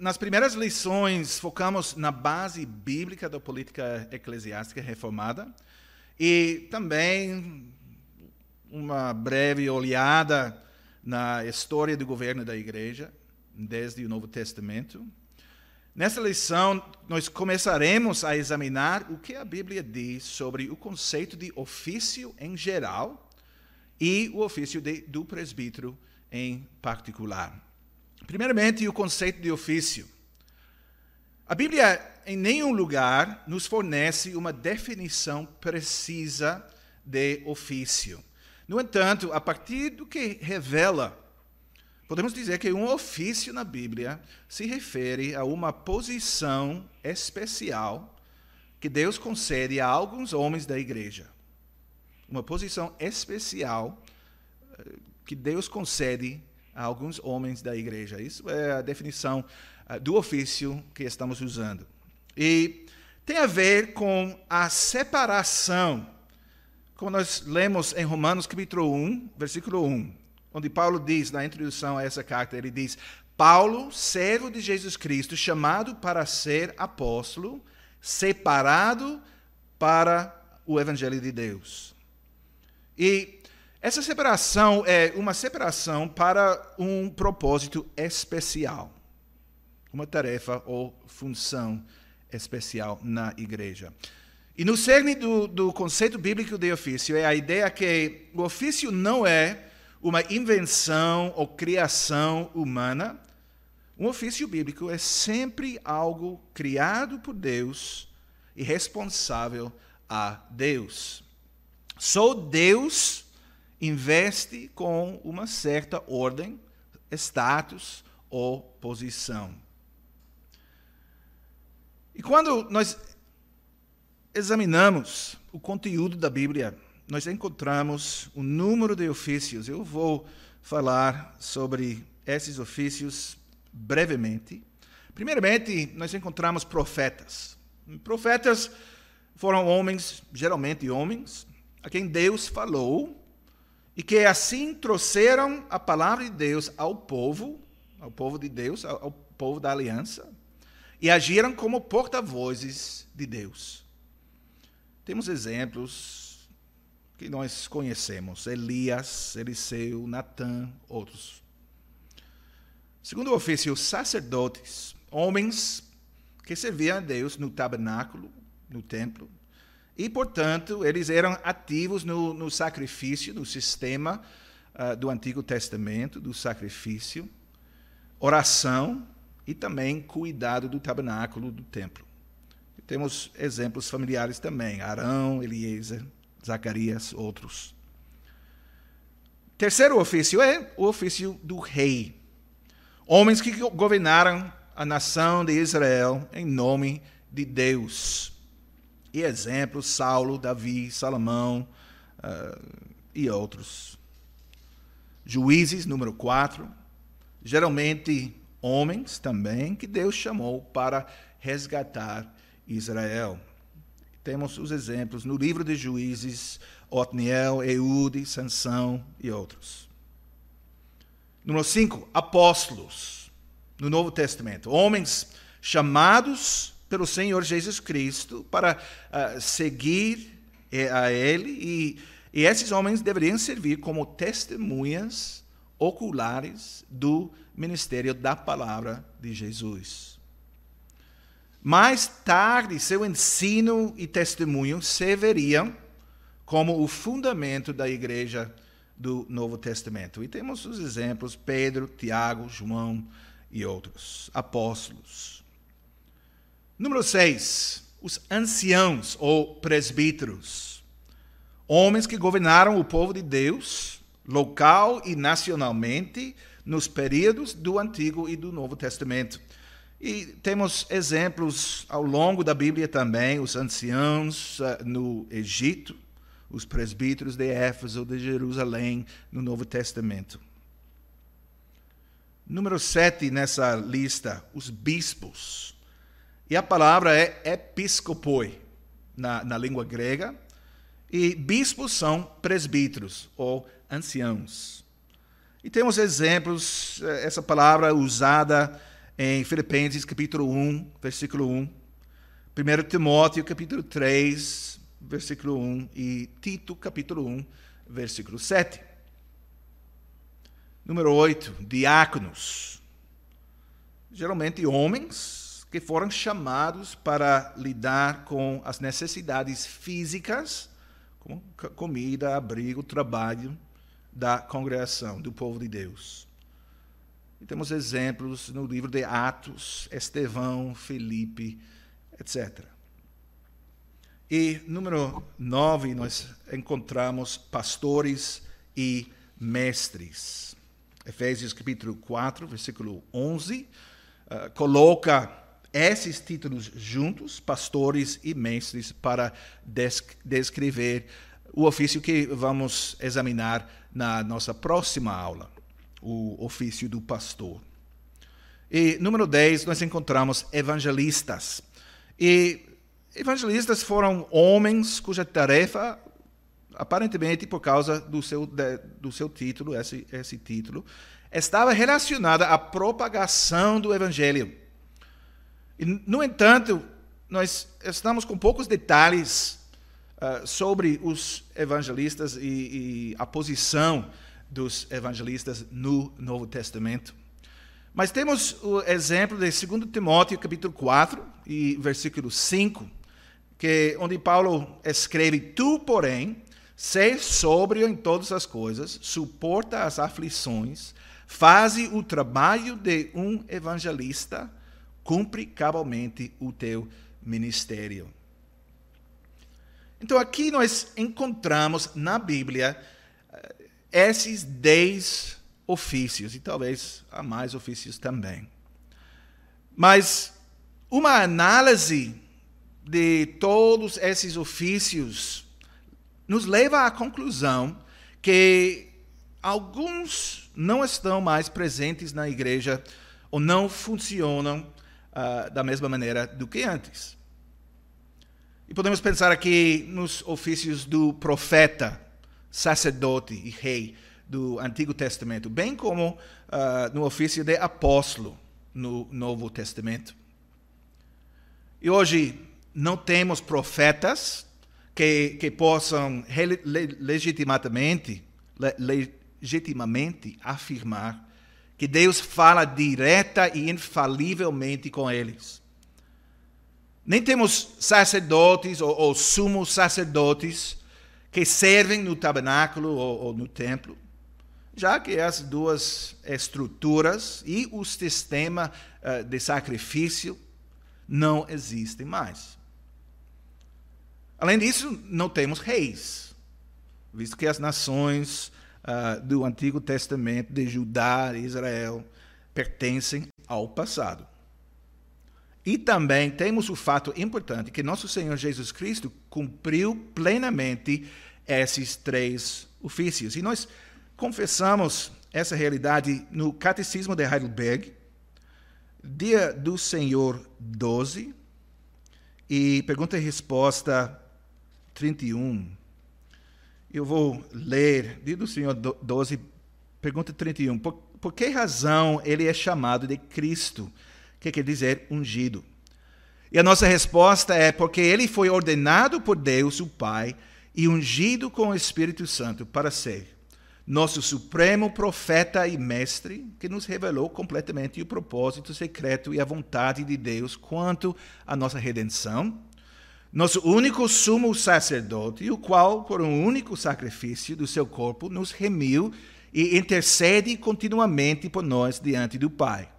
nas primeiras lições, focamos na base bíblica da política eclesiástica reformada e também uma breve olhada na história do governo da igreja, desde o Novo Testamento. Nessa lição, nós começaremos a examinar o que a Bíblia diz sobre o conceito de ofício em geral e o ofício de, do presbítero em particular. Primeiramente, o conceito de ofício. A Bíblia, em nenhum lugar, nos fornece uma definição precisa de ofício. No entanto, a partir do que revela, podemos dizer que um ofício na Bíblia se refere a uma posição especial que Deus concede a alguns homens da igreja. Uma posição especial eh, que Deus concede a alguns homens da igreja. Isso é a definição uh, do ofício que estamos usando. E tem a ver com a separação como nós lemos em Romanos capítulo 1, versículo 1, onde Paulo diz, na introdução a essa carta, ele diz: Paulo, servo de Jesus Cristo, chamado para ser apóstolo, separado para o evangelho de Deus. E essa separação é uma separação para um propósito especial, uma tarefa ou função especial na igreja. E no cerne do, do conceito bíblico de ofício é a ideia que o ofício não é uma invenção ou criação humana. Um ofício bíblico é sempre algo criado por Deus e responsável a Deus. Só Deus investe com uma certa ordem, status ou posição. E quando nós examinamos o conteúdo da Bíblia, nós encontramos um número de ofícios. Eu vou falar sobre esses ofícios brevemente. Primeiramente, nós encontramos profetas. Profetas foram homens, geralmente homens, a quem Deus falou e que assim trouxeram a palavra de Deus ao povo, ao povo de Deus, ao povo da aliança, e agiram como porta-vozes de Deus. Temos exemplos que nós conhecemos: Elias, Eliseu, Natã, outros. Segundo o ofício, sacerdotes, homens que serviam a Deus no tabernáculo, no templo, e, portanto, eles eram ativos no, no sacrifício, no sistema uh, do Antigo Testamento, do sacrifício, oração e também cuidado do tabernáculo, do templo. Temos exemplos familiares também: Arão, Eliezer, Zacarias, outros. Terceiro ofício é o ofício do rei. Homens que governaram a nação de Israel em nome de Deus. E exemplos: Saulo, Davi, Salomão uh, e outros. Juízes, número 4. Geralmente homens também que Deus chamou para resgatar Israel. Temos os exemplos no livro de Juízes, Otniel, Eude, Sansão e outros. Número 5, apóstolos no Novo Testamento. Homens chamados pelo Senhor Jesus Cristo para uh, seguir eh, a Ele, e, e esses homens deveriam servir como testemunhas oculares do ministério da palavra de Jesus. Mais tarde, seu ensino e testemunho serviriam como o fundamento da igreja do Novo Testamento. E temos os exemplos: Pedro, Tiago, João e outros apóstolos. Número 6, os anciãos ou presbíteros. Homens que governaram o povo de Deus, local e nacionalmente, nos períodos do Antigo e do Novo Testamento. E temos exemplos ao longo da Bíblia também, os anciãos uh, no Egito, os presbíteros de Éfeso, de Jerusalém, no Novo Testamento. Número 7 nessa lista, os bispos. E a palavra é episcopoi, na, na língua grega. E bispos são presbíteros, ou anciãos. E temos exemplos, eh, essa palavra usada em Filipenses capítulo 1, versículo 1, 1 Timóteo capítulo 3, versículo 1 e Tito capítulo 1, versículo 7. Número 8, diáconos. Geralmente homens que foram chamados para lidar com as necessidades físicas, como comida, abrigo, trabalho da congregação, do povo de Deus. E temos exemplos no livro de Atos, Estevão, Felipe, etc. E número 9, nós encontramos pastores e mestres. Efésios capítulo 4, versículo 11, uh, eh, coloca esses títulos juntos, pastores e mestres, para descrever o ofício que vamos examinar na nossa próxima aula, o ofício do pastor. E número 10, nós encontramos evangelistas. E evangelistas foram homens cuja tarefa, aparentemente por causa do seu, do seu título, esse, esse título, estava relacionada à propagação do evangelho. No entanto, nós estamos com poucos detalhes uh, sobre os evangelistas e, e a posição dos evangelistas no Novo Testamento. Mas temos o exemplo de 2 Timóteo, capítulo 4, e versículo 5, que, onde Paulo escreve: Tu, porém, sei sóbrio em todas as coisas, suporta as aflições, faze o trabalho de um evangelista, cumpre cabalmente o teu ministério. Então, aqui nós encontramos na Bíblia eh, esses dez ofícios, e talvez há mais ofícios também. Mas uma análise de todos esses ofícios nos leva à conclusão que alguns não estão mais presentes na igreja ou não funcionam uh, da mesma maneira do que antes. E podemos pensar aqui nos ofícios do profeta, sacerdote e rei do Antigo Testamento, bem como uh, no ofício de apóstolo no Novo Testamento. E hoje não temos profetas que, que possam legitimamente, legitimamente afirmar que Deus fala direta e infalivelmente com eles. Nem temos sacerdotes ou, ou sumos sacerdotes que servem no tabernáculo ou, ou no templo, já que as duas estruturas e o sistema uh, de sacrifício não existem mais. Além disso, não temos reis, visto que as nações uh, do Antigo Testamento, de Judá e Israel, pertencem ao passado. E também temos o fato importante que nosso Senhor Jesus Cristo cumpriu plenamente esses três ofícios. E nós confessamos essa realidade no Catecismo de Heidelberg, Dia do Senhor 12, e pergunta e resposta 31. Eu vou ler, Dia do Senhor 12, pergunta 31. Por, por que razão ele é chamado de Cristo? que quer dizer ungido. E a nossa resposta é porque ele foi ordenado por Deus, o Pai, e ungido com o Espírito Santo para ser nosso supremo profeta e mestre, que nos revelou completamente o propósito secreto e a vontade de Deus quanto à nossa redenção, nosso único sumo sacerdote, o qual, por um único sacrifício do seu corpo, nos remiu e intercede continuamente por nós diante do Pai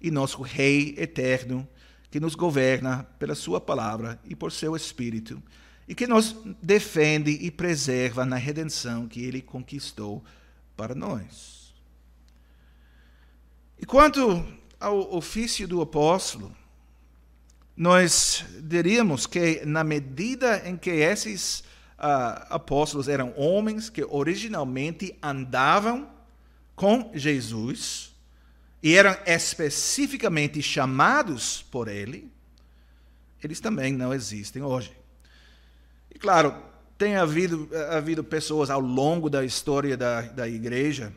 e nosso Rei eterno, que nos governa pela Sua palavra e por seu Espírito, e que nos defende e preserva na redenção que Ele conquistou para nós. E quanto ao ofício do apóstolo, nós diríamos que, na medida em que esses uh, apóstolos eram homens que originalmente andavam com Jesus, e eram especificamente chamados por ele, eles também não existem hoje. E claro, tem havido, havido pessoas ao longo da história da, da igreja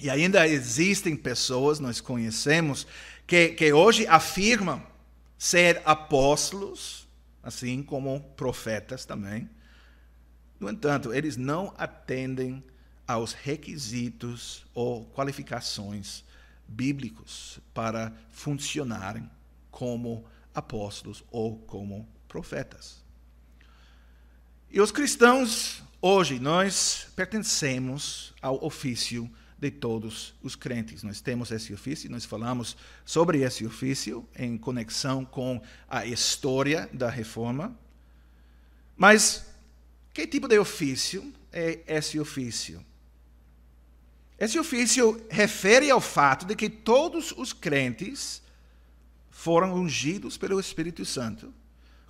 E ainda existem pessoas, nós conhecemos, que, que hoje afirmam ser apóstolos, assim como profetas também. No entanto, eles não atendem aos requisitos ou qualificações bíblicos para funcionarem como apóstolos ou como profetas. E os cristãos, hoje, nós pertencemos ao ofício de todos os crentes. Nós temos esse ofício, nós falamos sobre esse ofício em conexão com a história da reforma. Mas que tipo de ofício é esse ofício? Esse ofício refere ao fato de que todos os crentes foram ungidos pelo Espírito Santo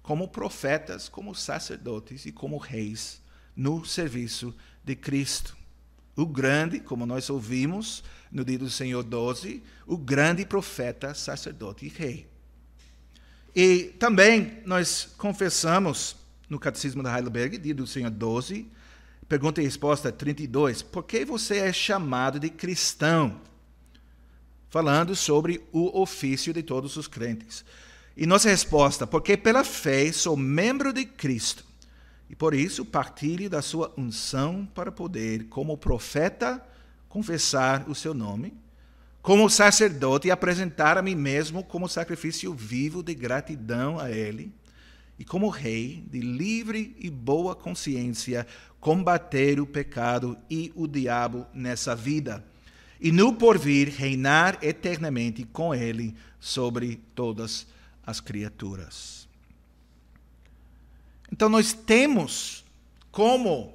como profetas, como sacerdotes e como reis no serviço de Cristo. O grande, como nós ouvimos no dia do Senhor 12, o grande profeta, sacerdote e rei. E também nós confessamos no Catecismo da Heidelberg, dia do Senhor 12, pergunta e resposta 32, por que você é chamado de cristão? Falando sobre o ofício de todos os crentes. E nossa resposta, porque pela fé sou membro de Cristo e por isso partilho da sua unção para poder, como profeta, confessar o seu nome, como sacerdote, apresentar a mim mesmo como sacrifício vivo de gratidão a Ele, e como rei, de livre e boa consciência, combater o pecado e o diabo nessa vida, e no porvir reinar eternamente com Ele sobre todas as criaturas. Então, nós temos como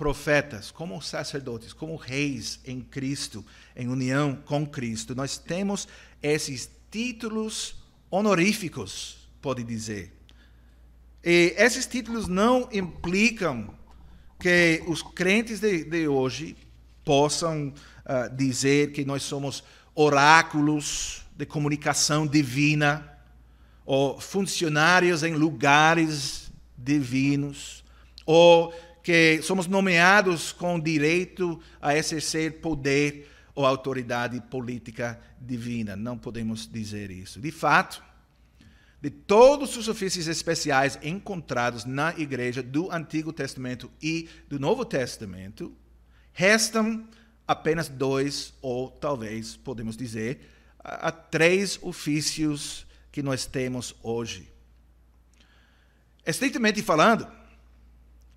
profetas, como sacerdotes, como reis em Cristo, em união com Cristo, nós temos esses títulos honoríficos, pode dizer. E esses títulos não implicam que os crentes de, de hoje possam uh, dizer que nós somos oráculos de comunicação divina ou funcionários em lugares divinos, ou que somos nomeados com direito a exercer poder ou autoridade política divina. Não podemos dizer isso. De fato, de todos os ofícios especiais encontrados na igreja do Antigo Testamento e do Novo Testamento, restam apenas dois, ou talvez podemos dizer, a três ofícios que nós temos hoje. Estritamente falando,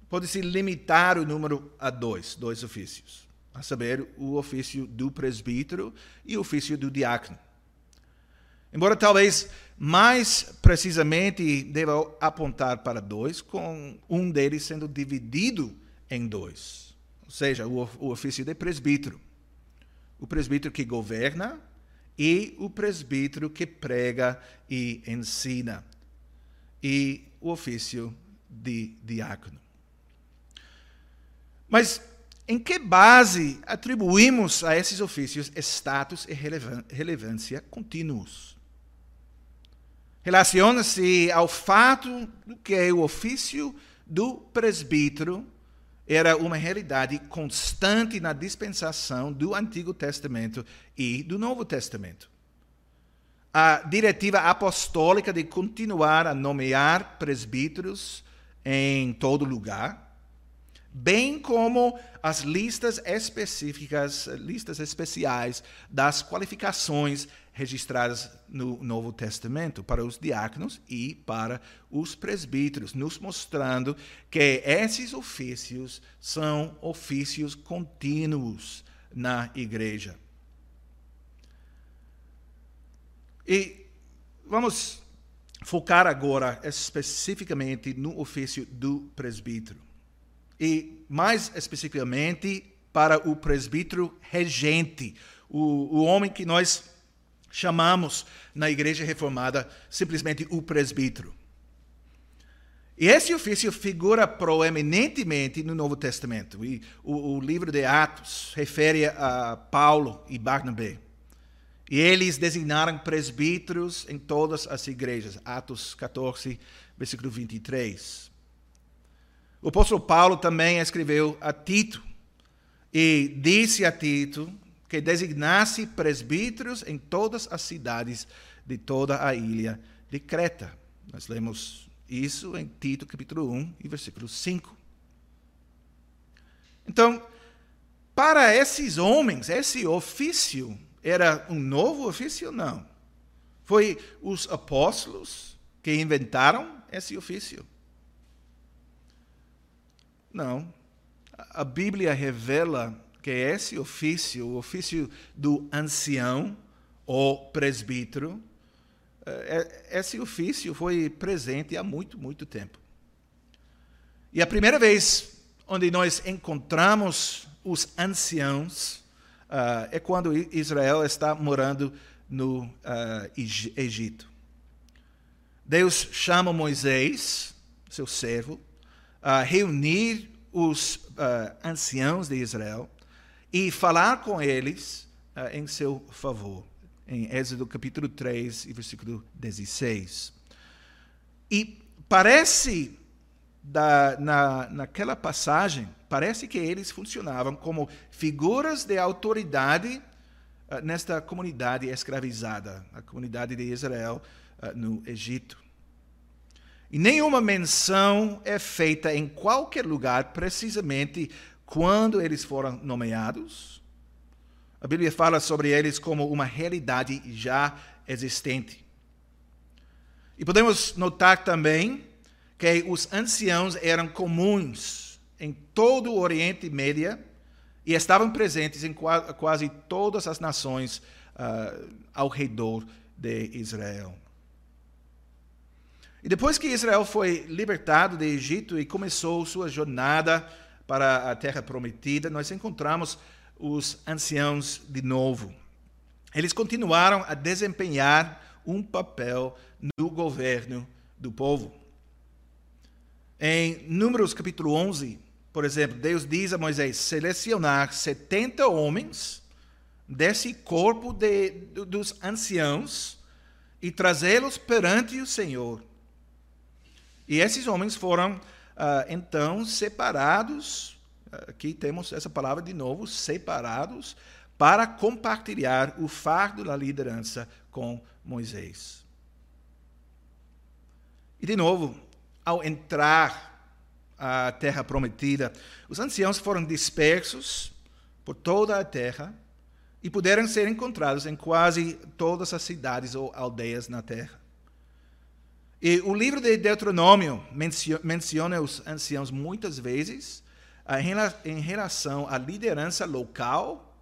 pode-se limitar o número a dois, dois ofícios, a saber, o ofício do presbítero e o ofício do diácono. Embora talvez mais precisamente deva apontar para dois, com um deles sendo dividido em dois. Ou seja, o, o ofício de presbítero. O presbítero que governa e o presbítero que prega e ensina. E o ofício de diácono. Mas em que base atribuímos a esses ofícios status e relevância contínuos? Relaciona-se ao fato de que o ofício do presbítero era uma realidade constante na dispensação do Antigo Testamento e do Novo Testamento a diretiva apostólica de continuar a nomear presbíteros em todo lugar, bem como as listas específicas, listas especiais das qualificações registradas no Novo Testamento para os diáconos e para os presbíteros, nos mostrando que esses ofícios são ofícios contínuos na igreja. E vamos focar agora especificamente no ofício do presbítero. E mais especificamente para o presbítero regente, o, o homem que nós chamamos na igreja reformada simplesmente o presbítero. E esse ofício figura proeminentemente no Novo Testamento. E o, o livro de Atos refere a Paulo e Barnabé. E eles designaram presbíteros em todas as igrejas. Atos 14, versículo 23. O apóstolo Paulo também escreveu a Tito e disse a Tito que designasse presbíteros em todas as cidades de toda a ilha de Creta. Nós lemos isso em Tito capítulo 1 e versículo 5. Então, para esses homens, esse ofício era um novo ofício? Não. Foi os apóstolos que inventaram esse ofício? Não. A Bíblia revela que esse ofício, o ofício do ancião ou presbítero, é, é, esse ofício foi presente há muito, muito tempo. E a primeira vez onde nós encontramos os anciãos uh, é quando Israel está morando no uh, Egito. Deus chama Moisés, seu servo, a reunir os uh, anciãos de Israel e falar com eles em seu favor em Êxodo capítulo 3 e versículo 16. E parece, da, na, naquela passagem, parece que eles funcionavam como figuras de autoridade uh, nesta comunidade escravizada, a comunidade de Israel uh, no Egito. E nenhuma menção é feita em qualquer lugar, precisamente quando eles foram nomeados a Bíblia fala sobre eles como uma realidade já existente. E podemos notar também que os anciãos eram comuns em todo o Oriente Médio e estavam presentes em quase todas as nações uh, ao redor de Israel. E depois que Israel foi libertado do Egito e começou sua jornada para a terra prometida, nós encontramos os anciãos de novo. Eles continuaram a desempenhar um papel no governo do povo. Em Números capítulo 11, por exemplo, Deus diz a Moisés selecionar 70 homens desse corpo de, dos anciãos e trazê-los perante o Senhor. E esses homens foram, ah, então, separados aqui temos essa palavra de novo, separados, para compartilhar o fardo da liderança com Moisés. E de novo, ao entrar à terra prometida, os anciãos foram dispersos por toda a terra e puderam ser encontrados em quase todas as cidades ou aldeias na terra. E o livro de Deuteronômio menciona os anciãos muitas vezes, em relação à liderança local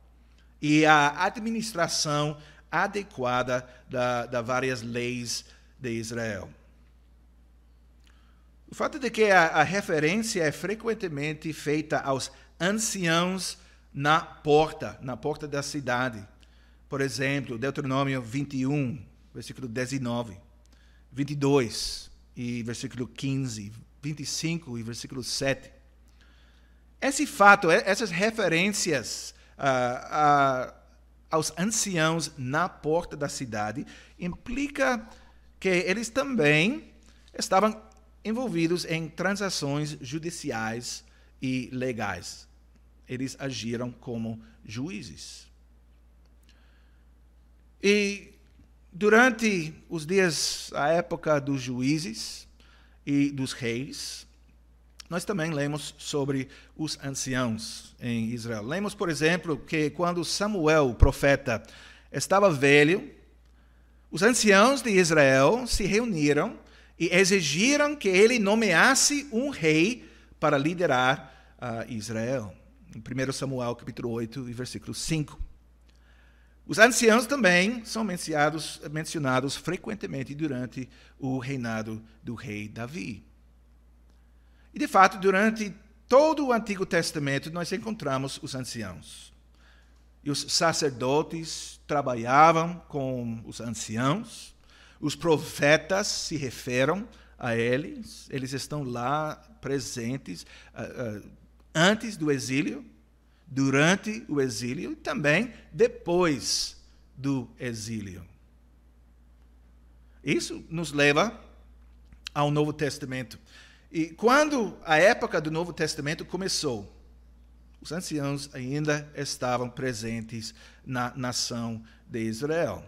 e à administração adequada das da várias leis de Israel. O fato de que a, a, referência é frequentemente feita aos anciãos na porta, na porta da cidade. Por exemplo, Deuteronômio 21, versículo 19, 22 e versículo 15, 25 e versículo 7. Esse fato, essas referências uh, uh, aos anciãos na porta da cidade, implica que eles também estavam envolvidos em transações judiciais e legais. Eles agiram como juízes. E durante os dias, a época dos juízes e dos reis, nós também lemos sobre os anciãos em Israel. Lemos, por exemplo, que quando Samuel, o profeta, estava velho, os anciãos de Israel se reuniram e exigiram que ele nomeasse um rei para liderar uh, Israel. Em 1 Samuel, capítulo 8, versículo 5. Os anciãos também são mencionados, mencionados frequentemente durante o reinado do rei Davi. E, de fato, durante todo o Antigo Testamento, nós encontramos os anciãos. E os sacerdotes trabalhavam com os anciãos, os profetas se referem a eles, eles estão lá presentes uh, uh, antes do exílio, durante o exílio e também depois do exílio. Isso nos leva ao Novo Testamento. E quando a época do Novo Testamento começou, os anciãos ainda estavam presentes na nação de Israel.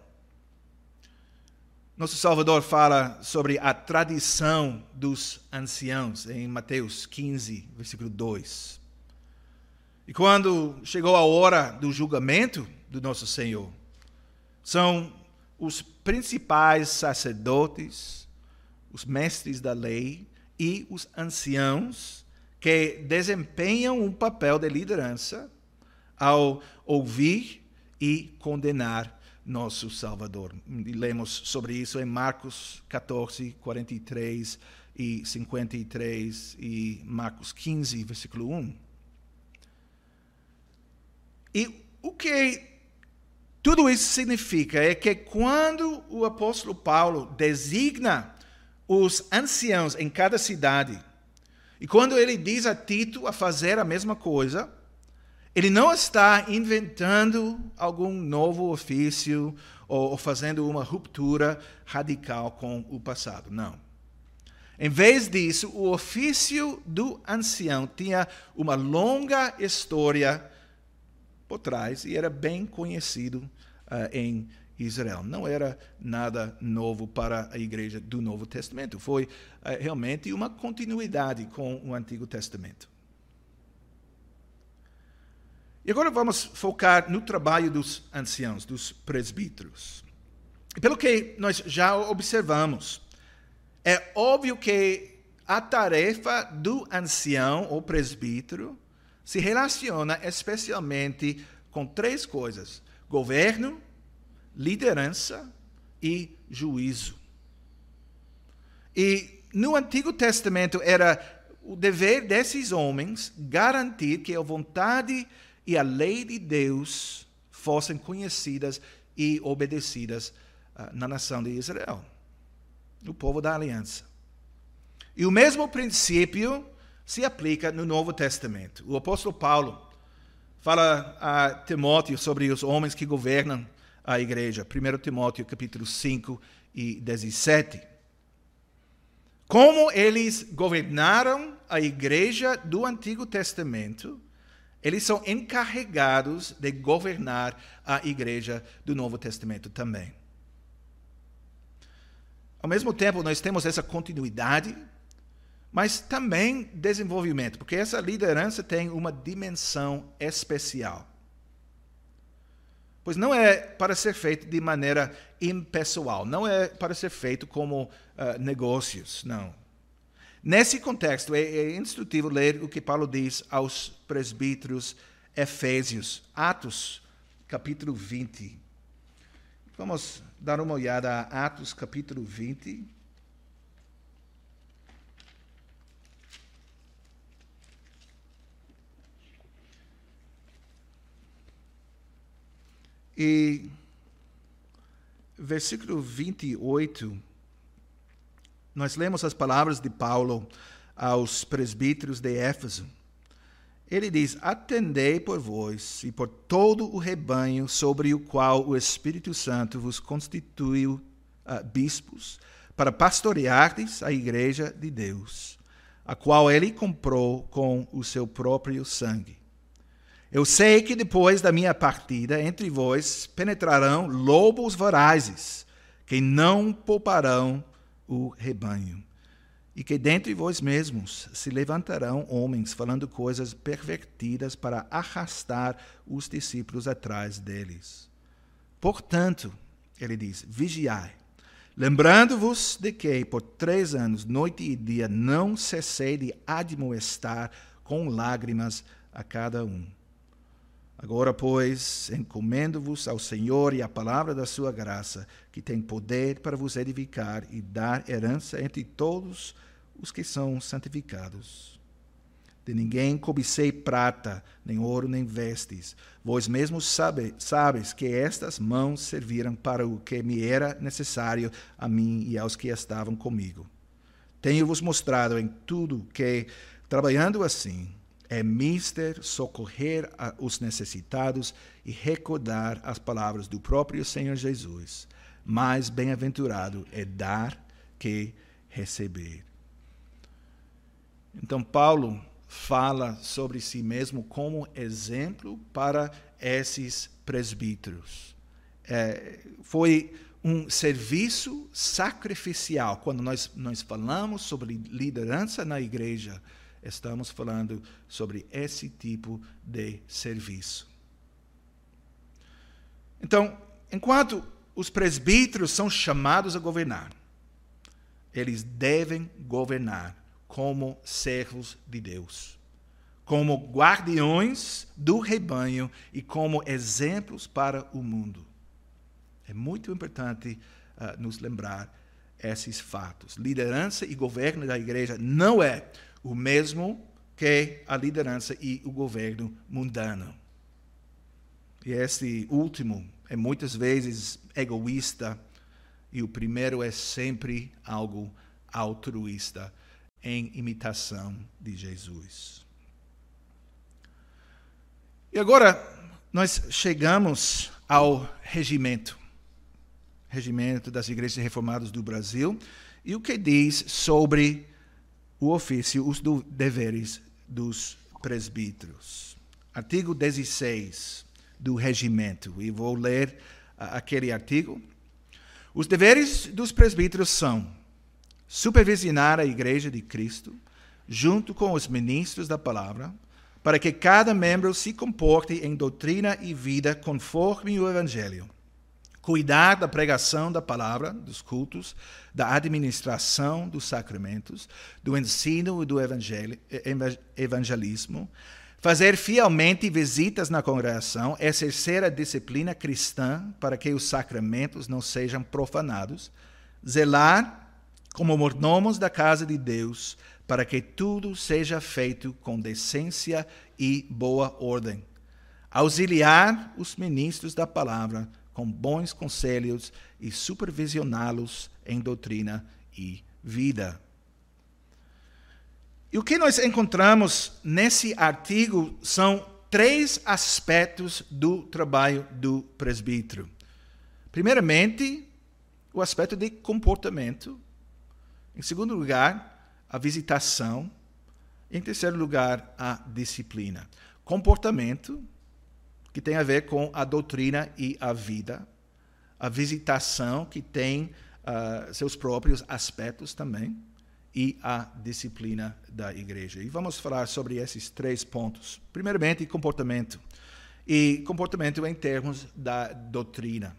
Nosso Salvador fala sobre a tradição dos anciãos em Mateus 15, versículo 2. E quando chegou a hora do julgamento do nosso Senhor, são os principais sacerdotes, os mestres da lei e os anciãos que desempenham um papel de liderança ao ouvir e condenar nosso Salvador. Lemos sobre isso em Marcos 14, 43 e 53 e Marcos 15, versículo 1. E o que tudo isso significa é que quando o apóstolo Paulo designa os anciãos em cada cidade, e quando ele diz a Tito a fazer a mesma coisa, ele não está inventando algum novo ofício ou, fazendo uma ruptura radical com o passado. Não. Em vez disso, o ofício do ancião tinha uma longa história por trás e era bem conhecido uh, em Israel. Não era nada novo para a igreja do Novo Testamento. Foi uh, realmente uma continuidade com o Antigo Testamento. E agora vamos focar no trabalho dos anciãos, dos presbíteros. Pelo que nós já observamos, é óbvio que a tarefa do ancião ou presbítero se relaciona especialmente com três coisas: governo, liderança e juízo. E no Antigo Testamento era o dever desses homens garantir que a vontade e a lei de Deus fossem conhecidas e obedecidas uh, na nação de Israel, no povo da aliança. E o mesmo princípio se aplica no Novo Testamento. O apóstolo Paulo fala a Timóteo sobre os homens que governam a igreja. 1 Timóteo capítulo 5 e 17. Como eles governaram a igreja do Antigo Testamento, eles são encarregados de governar a igreja do Novo Testamento também. Ao mesmo tempo, nós temos essa continuidade, mas também desenvolvimento, porque essa liderança tem uma dimensão especial. Pois não é para ser feito de maneira impessoal, não é para ser feito como uh, negócios, não. Nesse contexto, é, é instrutivo ler o que Paulo diz aos presbíteros Efésios, Atos, capítulo 20. Vamos dar uma olhada a Atos, capítulo 20. E versículo 28 nós lemos as palavras de Paulo aos presbíteros de Éfeso. Ele diz: Atendei por vós e por todo o rebanho sobre o qual o Espírito Santo vos constituiu uh, bispos, para pastoreardes a igreja de Deus, a qual ele comprou com o seu próprio sangue. Eu sei que depois da minha partida entre vós penetrarão lobos vorazes, que não pouparão o rebanho. E que dentre vós mesmos se levantarão homens falando coisas pervertidas para arrastar os discípulos atrás deles. Portanto, ele diz: vigiai, lembrando-vos de que por três anos, noite e dia, não cessei de admoestar com lágrimas a cada um. Agora, pois, encomendo-vos ao Senhor e à palavra da sua graça, que tem poder para vos edificar e dar herança entre todos os que são santificados. De ninguém cobicei prata, nem ouro, nem vestes. Vós mesmos sabe, sabes que estas mãos serviram para o que me era necessário a mim e aos que estavam comigo. Tenho-vos mostrado em tudo que, trabalhando assim, é mister socorrer os necessitados e recordar as palavras do próprio Senhor Jesus. Mais bem-aventurado é dar que receber. Então, Paulo fala sobre si mesmo como exemplo para esses presbíteros. É, foi um serviço sacrificial. Quando nós, nós falamos sobre liderança na igreja, estamos falando sobre esse tipo de serviço. Então, enquanto os presbíteros são chamados a governar, eles devem governar como servos de Deus, como guardiões do rebanho e como exemplos para o mundo. É muito importante uh, nos lembrar esses fatos. Liderança e governo da igreja não é o mesmo que a liderança e o governo mundano. E esse último é muitas vezes egoísta e o primeiro é sempre algo altruísta em imitação de Jesus. E agora nós chegamos ao regimento, regimento das igrejas reformadas do Brasil, e o que diz sobre o ofício, os deveres dos presbíteros. Artigo 16 do regimento, e vou ler aquele artigo. Os deveres dos presbíteros são supervisionar a igreja de Cristo, junto com os ministros da palavra, para que cada membro se comporte em doutrina e vida conforme o Evangelho. Cuidar da pregação da palavra, dos cultos, da administração dos sacramentos, do ensino e do evangelismo, fazer fielmente visitas na congregação, exercer a disciplina cristã para que os sacramentos não sejam profanados, zelar como mordomos da casa de Deus, para que tudo seja feito com decência e boa ordem. Auxiliar os ministros da palavra com bons conselhos e supervisioná-los em doutrina e vida. E o que nós encontramos nesse artigo são três aspectos do trabalho do presbítero. Primeiramente, o aspecto de comportamento em segundo lugar, a visitação. Em terceiro lugar, a disciplina. Comportamento, que tem a ver com a doutrina e a vida. A visitação, que tem uh, seus próprios aspectos também. E a disciplina da igreja. E vamos falar sobre esses três pontos. Primeiramente, comportamento. E comportamento em termos da doutrina.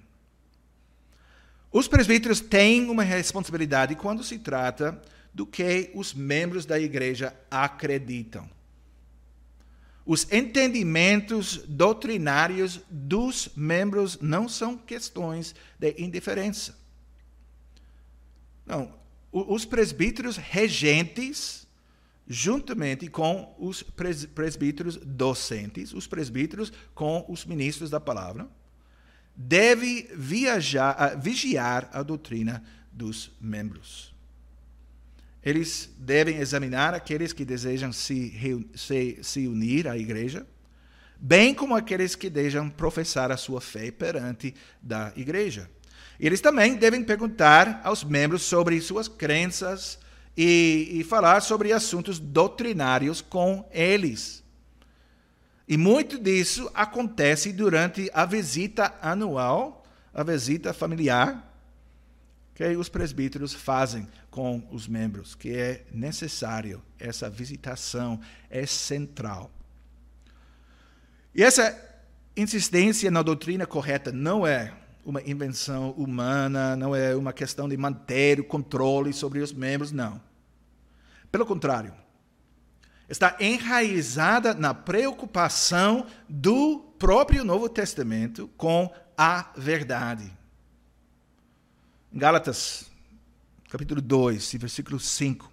Os presbíteros têm uma responsabilidade quando se trata do que os membros da igreja acreditam. Os entendimentos doutrinários dos membros não são questões de indiferença. Não, os presbíteros regentes, juntamente com os presbíteros docentes, os presbíteros com os ministros da palavra, deve viajar, uh, vigiar a doutrina dos membros. Eles devem examinar aqueles que desejam se, se, se unir à igreja, bem como aqueles que desejam professar a sua fé perante da igreja. Eles também devem perguntar aos membros sobre suas crenças e, e falar sobre assuntos doutrinários com eles. E muito disso acontece durante a visita anual, a visita familiar, que os presbíteros fazem com os membros, que é necessário, essa visitação é central. E essa insistência na doutrina correta não é uma invenção humana, não é uma questão de manter o controle sobre os membros, não. Pelo contrário, está enraizada na preocupação do próprio Novo Testamento com a verdade. Gálatas, capítulo 2, versículo 5,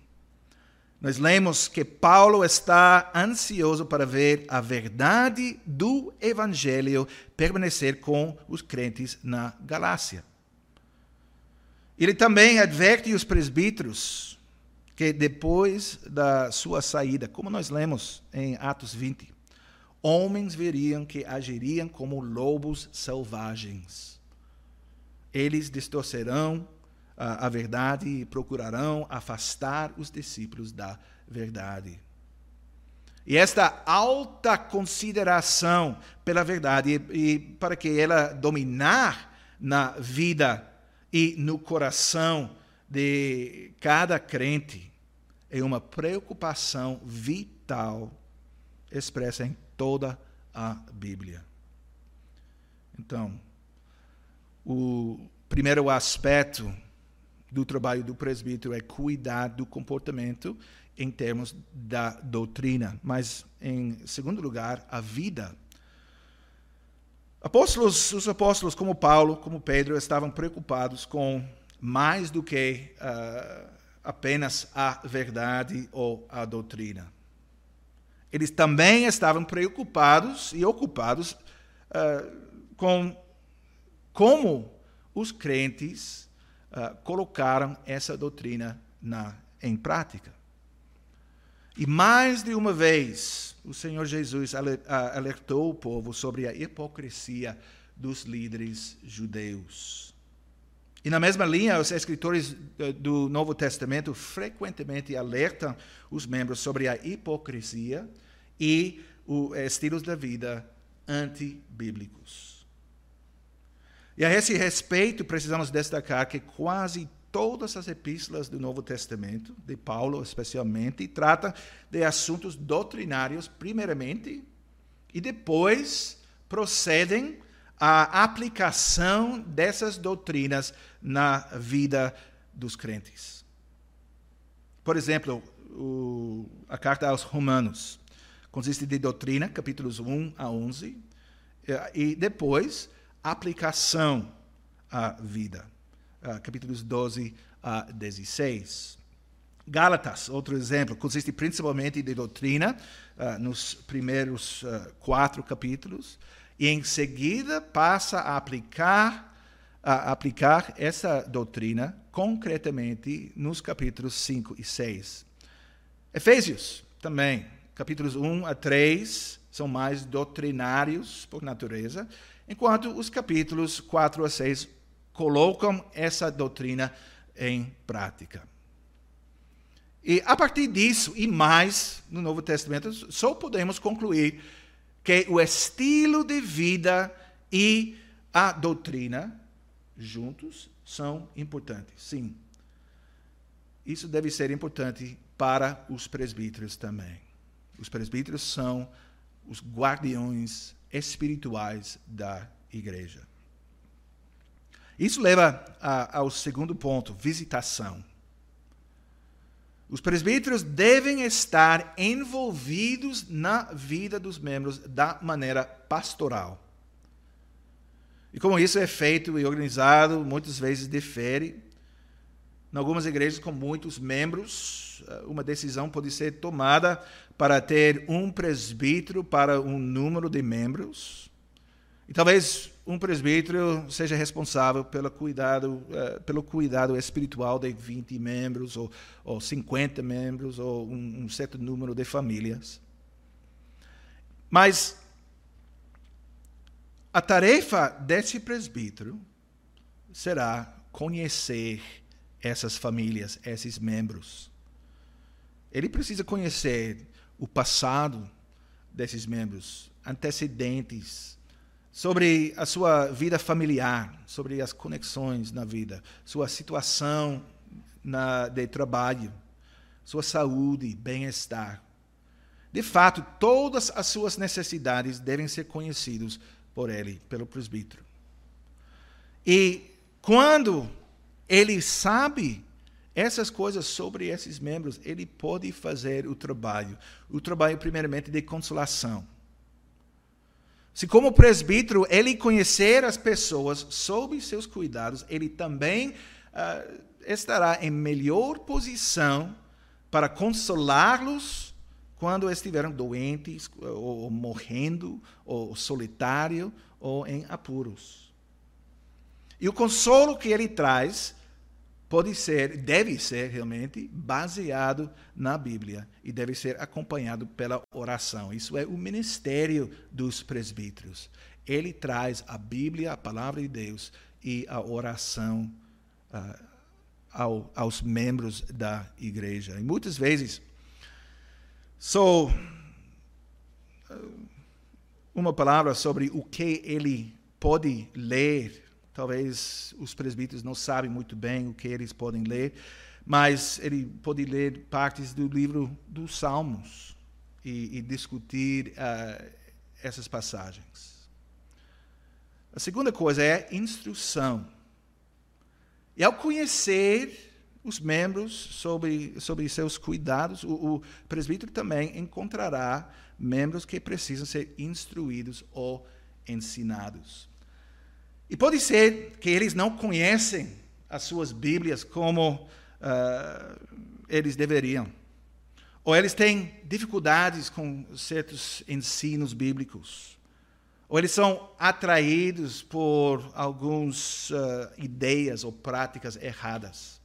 nós lemos que Paulo está ansioso para ver a verdade do evangelho permanecer com os crentes na Galácia. Ele também adverte os presbíteros que depois da sua saída, como nós lemos em Atos 20, homens veriam que agiriam como lobos selvagens. Eles distorcerão a, a verdade e procurarão afastar os discípulos da verdade. E esta alta consideração pela verdade e, e para que ela dominar na vida e no coração de cada crente é uma preocupação vital expressa em toda a Bíblia. Então, o primeiro aspecto do trabalho do presbítero é cuidar do comportamento em termos da doutrina, mas em segundo lugar, a vida. Apóstolos, os apóstolos como Paulo, como Pedro, estavam preocupados com mais do que uh, apenas a verdade ou a doutrina. Eles também estavam preocupados e ocupados uh, com como os crentes uh, colocaram essa doutrina na, em prática. E mais de uma vez, o Senhor Jesus alertou o povo sobre a hipocrisia dos líderes judeus. E na mesma linha, os escritores eh, do Novo Testamento frequentemente alertam os membros sobre a hipocrisia e os estilos da vida antibíblicos. E a esse respeito, precisamos destacar que quase todas as epístolas do Novo Testamento, de Paulo especialmente, tratam de assuntos doutrinários, primeiramente, e depois procedem à aplicação dessas doutrinas na vida dos crentes. Por exemplo, o, a carta aos Romanos consiste de doutrina, capítulos 1 a 11, e depois aplicação à vida, capítulos 12 a 16. Gálatas, outro exemplo, consiste principalmente de doutrina, uh, nos primeiros uh, quatro capítulos, e em seguida passa a aplicar, a aplicar essa doutrina concretamente nos capítulos 5 e 6. Efésios, também, capítulos 1 a 3, são mais doutrinários por natureza, enquanto os capítulos 4 a 6 colocam essa doutrina em prática. E a partir disso e mais no Novo Testamento, só podemos concluir que o estilo de vida e a doutrina juntos são importantes. Sim. Isso deve ser importante para os presbíteros também. Os presbíteros são os guardiões espirituais da igreja. Isso leva a, ao segundo ponto: visitação. Os presbíteros devem estar envolvidos na vida dos membros da maneira pastoral. E como isso é feito e organizado, muitas vezes difere. Em algumas igrejas com muitos membros, uma decisão pode ser tomada para ter um presbítero para um número de membros. E talvez um presbítero seja responsável pelo cuidado, uh, pelo cuidado espiritual de 20 membros, ou, ou 50 membros, ou um, um certo número de famílias. Mas a tarefa desse presbítero será conhecer essas famílias, esses membros. Ele precisa conhecer o passado desses membros, antecedentes, sobre a sua vida familiar, sobre as conexões na vida, sua situação na, de trabalho, sua saúde, bem-estar. De fato, todas as suas necessidades devem ser conhecidas por ele, pelo presbítero. E quando ele sabe essas coisas sobre esses membros, ele pode fazer o trabalho, o trabalho primeiramente de consolação. Se, como presbítero, ele conhecer as pessoas sob seus cuidados, ele também uh, estará em melhor posição para consolá-los quando estiverem doentes, ou, ou morrendo, ou solitário, ou em apuros. E o consolo que ele traz pode ser, deve ser realmente baseado na Bíblia e deve ser acompanhado pela oração. Isso é o ministério dos presbíteros. Ele traz a Bíblia, a palavra de Deus e a oração uh, ao, aos membros da igreja. E muitas vezes só uma palavra sobre o que ele pode ler. Talvez os presbíteros não sabem muito bem o que eles podem ler, mas ele pode ler partes do livro dos Salmos e, e discutir uh, essas passagens. A segunda coisa é instrução. E ao conhecer os membros sobre, sobre seus cuidados, o, o presbítero também encontrará membros que precisam ser instruídos ou ensinados. E pode ser que eles não conhecem as suas Bíblias como uh, eles deveriam. Ou eles têm dificuldades com certos ensinos bíblicos. Ou eles são atraídos por algumas uh, ideias ou práticas erradas.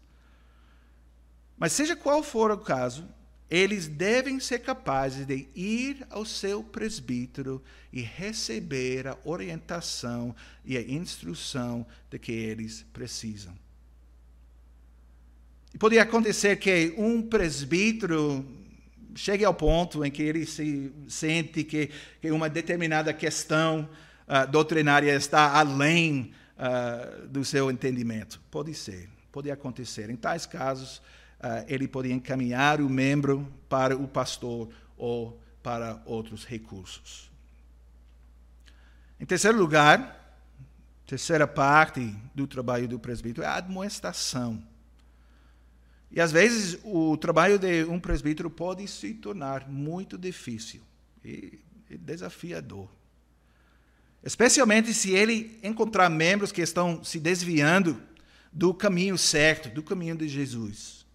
Mas seja qual for o caso, eles devem ser capazes de ir ao seu presbítero e receber a orientação e a instrução de que eles precisam. E poderia acontecer que um presbítero chegue ao ponto em que ele se sente que, que uma determinada questão uh, doutrinária está além uh, do seu entendimento. Pode ser, pode acontecer. Em tais casos, ele pode encaminhar o membro para o pastor ou para outros recursos. Em terceiro lugar, terceira parte do trabalho do presbítero é a admoestação. E às vezes o trabalho de um presbítero pode se tornar muito difícil e desafiador. Especialmente se ele encontrar membros que estão se desviando do caminho certo, do caminho de Jesus.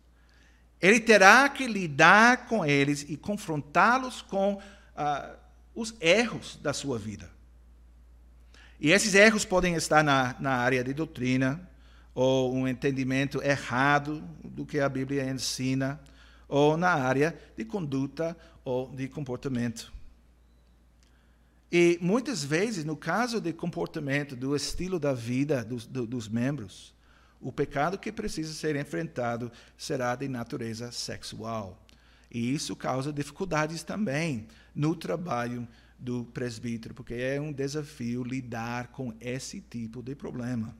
Ele terá que lidar com eles e confrontá-los com uh, os erros da sua vida. E esses erros podem estar na, na área de doutrina, ou um entendimento errado do que a Bíblia ensina, ou na área de conduta ou de comportamento. E muitas vezes, no caso de comportamento, do estilo da vida dos, dos membros, o pecado que precisa ser enfrentado será de natureza sexual. E isso causa dificuldades também no trabalho do presbítero, porque é um desafio lidar com esse tipo de problema.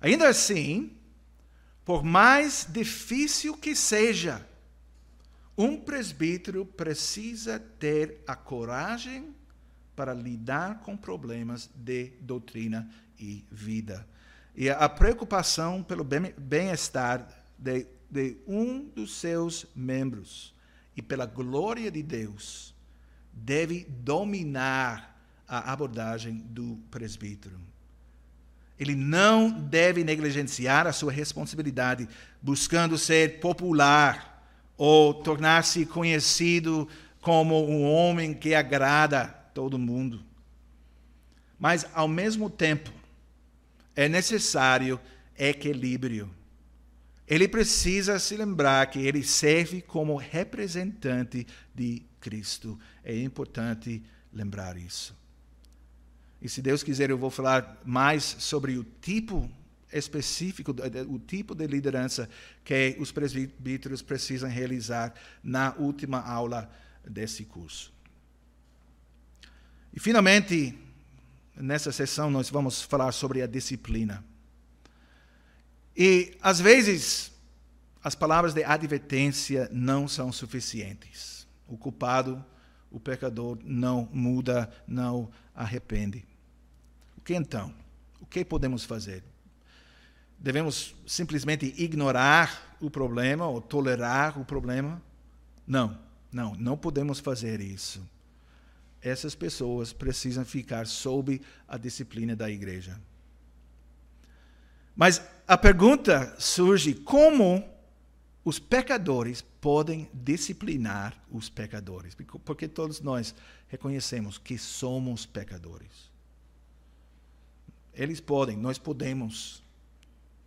Ainda assim, por mais difícil que seja, um presbítero precisa ter a coragem para lidar com problemas de doutrina e vida. E a preocupação pelo bem-estar de, de um dos seus membros e pela glória de Deus deve dominar a abordagem do presbítero. Ele não deve negligenciar a sua responsabilidade buscando ser popular ou tornar-se conhecido como um homem que agrada todo mundo. Mas, ao mesmo tempo, é necessário equilíbrio. Ele precisa se lembrar que ele serve como representante de Cristo. É importante lembrar isso. E se Deus quiser, eu vou falar mais sobre o tipo específico, o tipo de liderança que os presbíteros precisam realizar na última aula desse curso. E, finalmente, nessa sessão nós vamos falar sobre a disciplina. E às vezes as palavras de advertência não são suficientes. O culpado, o pecador não muda, não arrepende. O que então? O que podemos fazer? Devemos simplesmente ignorar o problema ou tolerar o problema? Não, não, não podemos fazer isso essas pessoas precisam ficar sob a disciplina da igreja. Mas a pergunta surge: como os pecadores podem disciplinar os pecadores? Porque todos nós reconhecemos que somos pecadores. Eles podem, nós podemos.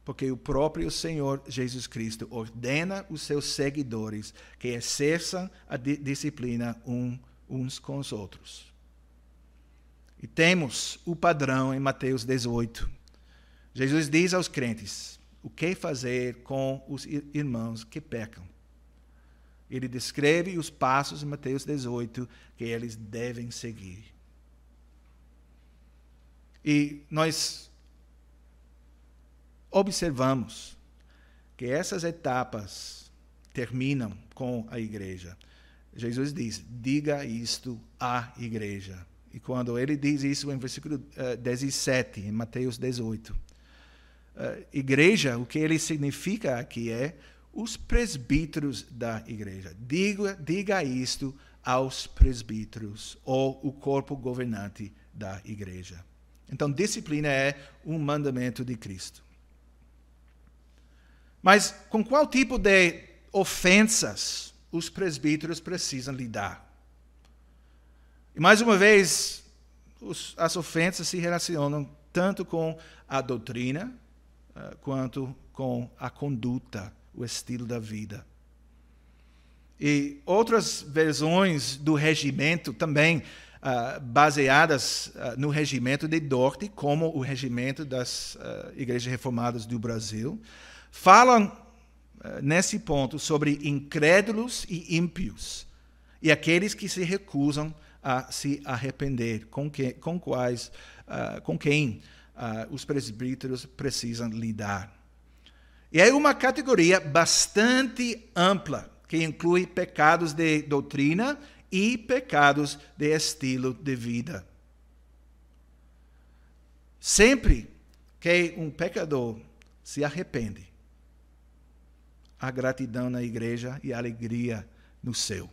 Porque o próprio Senhor Jesus Cristo ordena os seus seguidores que exerçam a disciplina um uns com os outros. E temos o padrão em Mateus 18. Jesus diz aos crentes o que fazer com os irmãos que pecam. Ele descreve os passos em Mateus 18 que eles devem seguir. E nós observamos que essas etapas terminam com a igreja. Jesus diz: diga isto à igreja. E quando ele diz isso em versículo uh, eh, 17, em Mateus 18, uh, eh, igreja, o que ele significa aqui é os presbíteros da igreja. Diga, diga isto aos presbíteros, ou o corpo governante da igreja. Então, disciplina é um mandamento de Cristo. Mas com qual tipo de ofensas os presbíteros precisam lidar? E mais uma vez, os, as ofensas se relacionam tanto com a doutrina uh, quanto com a conduta, o estilo da vida. E outras versões do regimento também uh, baseadas uh, no regimento de Dort, como o regimento das igrejas reformadas do Brasil, falam nesse ponto sobre incrédulos e ímpios e aqueles que se recusam a se arrepender, com, que, com quais, uh, com quem uh, os presbíteros precisam lidar. E é uma categoria bastante ampla, que inclui pecados de doutrina e pecados de estilo de vida. Sempre que um pecador se arrepende, há gratidão na igreja e alegria no céu.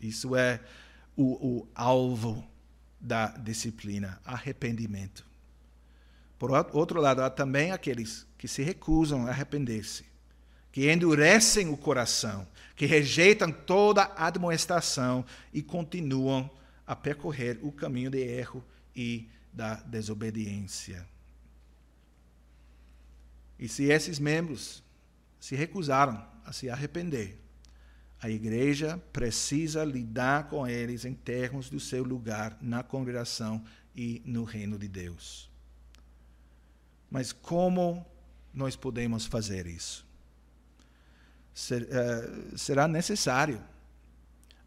Isso é o, o alvo da disciplina, arrependimento. Por outro lado, há também aqueles que se recusam a arrepender-se, que endurecem o coração, que rejeitam toda a admoestação e continuam a percorrer o caminho de erro e da desobediência. E se esses membros se recusaram a se arrepender, a igreja precisa lidar com eles em termos do seu lugar na congregação e no reino de Deus. Mas como nós podemos fazer isso? Eh, será necessário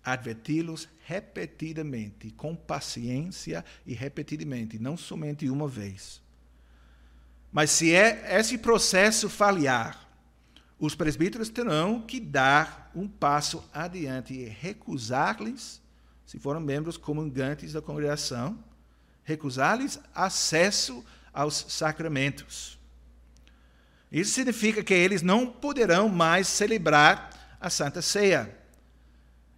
adverti-los repetidamente, com paciência e repetidamente, não somente uma vez. Mas se é esse processo falhar, os presbíteros terão que dar um passo adiante e recusar-lhes, se foram membros comungantes da congregação, recusar-lhes acesso aos sacramentos. Isso significa que eles não poderão mais celebrar a Santa Ceia.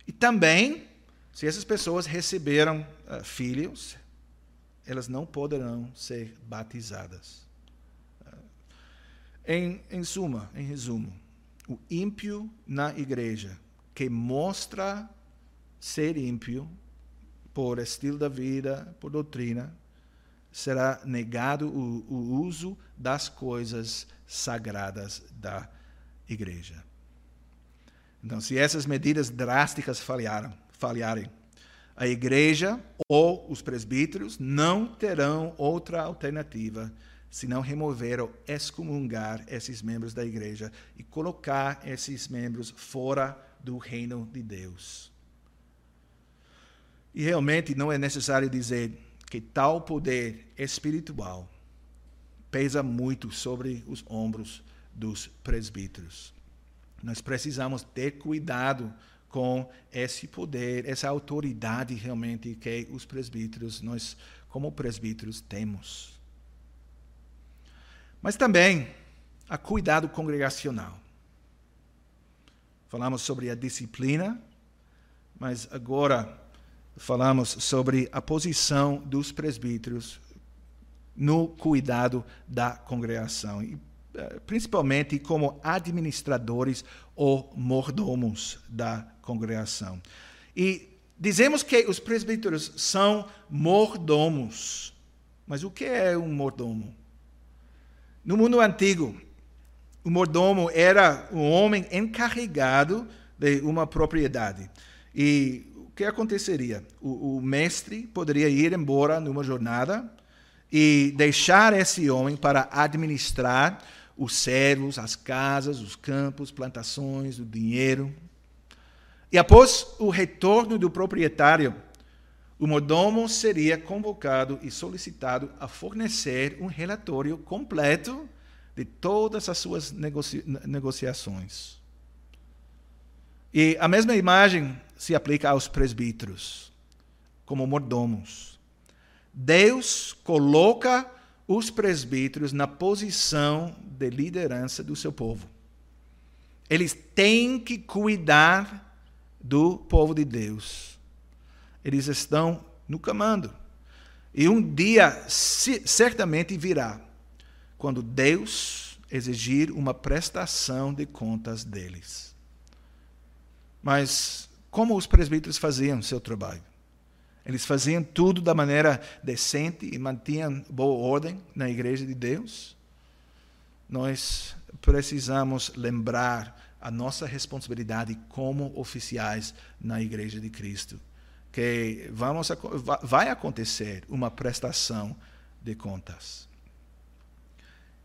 E também, se essas pessoas receberam uh, filhos, elas não poderão ser batizadas. Em, em suma, em resumo, o ímpio na igreja que mostra ser ímpio por estilo da vida, por doutrina, será negado o, o uso das coisas sagradas da igreja. Então, se essas medidas drásticas falharam, falharem, a igreja ou os presbíteros não terão outra alternativa se não remover ou excomungar esses membros da igreja e colocar esses membros fora do reino de Deus. E realmente não é necessário dizer que tal poder espiritual pesa muito sobre os ombros dos presbíteros. Nós precisamos ter cuidado com esse poder, essa autoridade realmente que os presbíteros, nós como presbíteros temos. Mas também a cuidado congregacional. Falamos sobre a disciplina, mas agora falamos sobre a posição dos presbíteros no cuidado da congregação, e, eh, principalmente como administradores ou mordomos da congregação. E dizemos que os presbíteros são mordomos. Mas o que é um mordomo? No mundo antigo, o mordomo era um homem encarregado de uma propriedade. E o que aconteceria? O, o, mestre poderia ir embora numa jornada e deixar esse homem para administrar os servos, as casas, os campos, plantações, o dinheiro. E após o retorno do proprietário, o mordomo seria convocado e solicitado a fornecer um relatório completo de todas as suas negocia negociações. E a mesma imagem se aplica aos presbíteros, como mordomos. Deus coloca os presbíteros na posição de liderança do seu povo. Eles têm que cuidar do povo de Deus. Eles estão no comando. E um dia certamente virá quando Deus exigir uma prestação de contas deles. Mas como os presbíteros faziam seu trabalho? Eles faziam tudo da maneira decente e mantinham boa ordem na igreja de Deus? Nós precisamos lembrar a nossa responsabilidade como oficiais na igreja de Cristo, que vamos vai acontecer uma prestação de contas.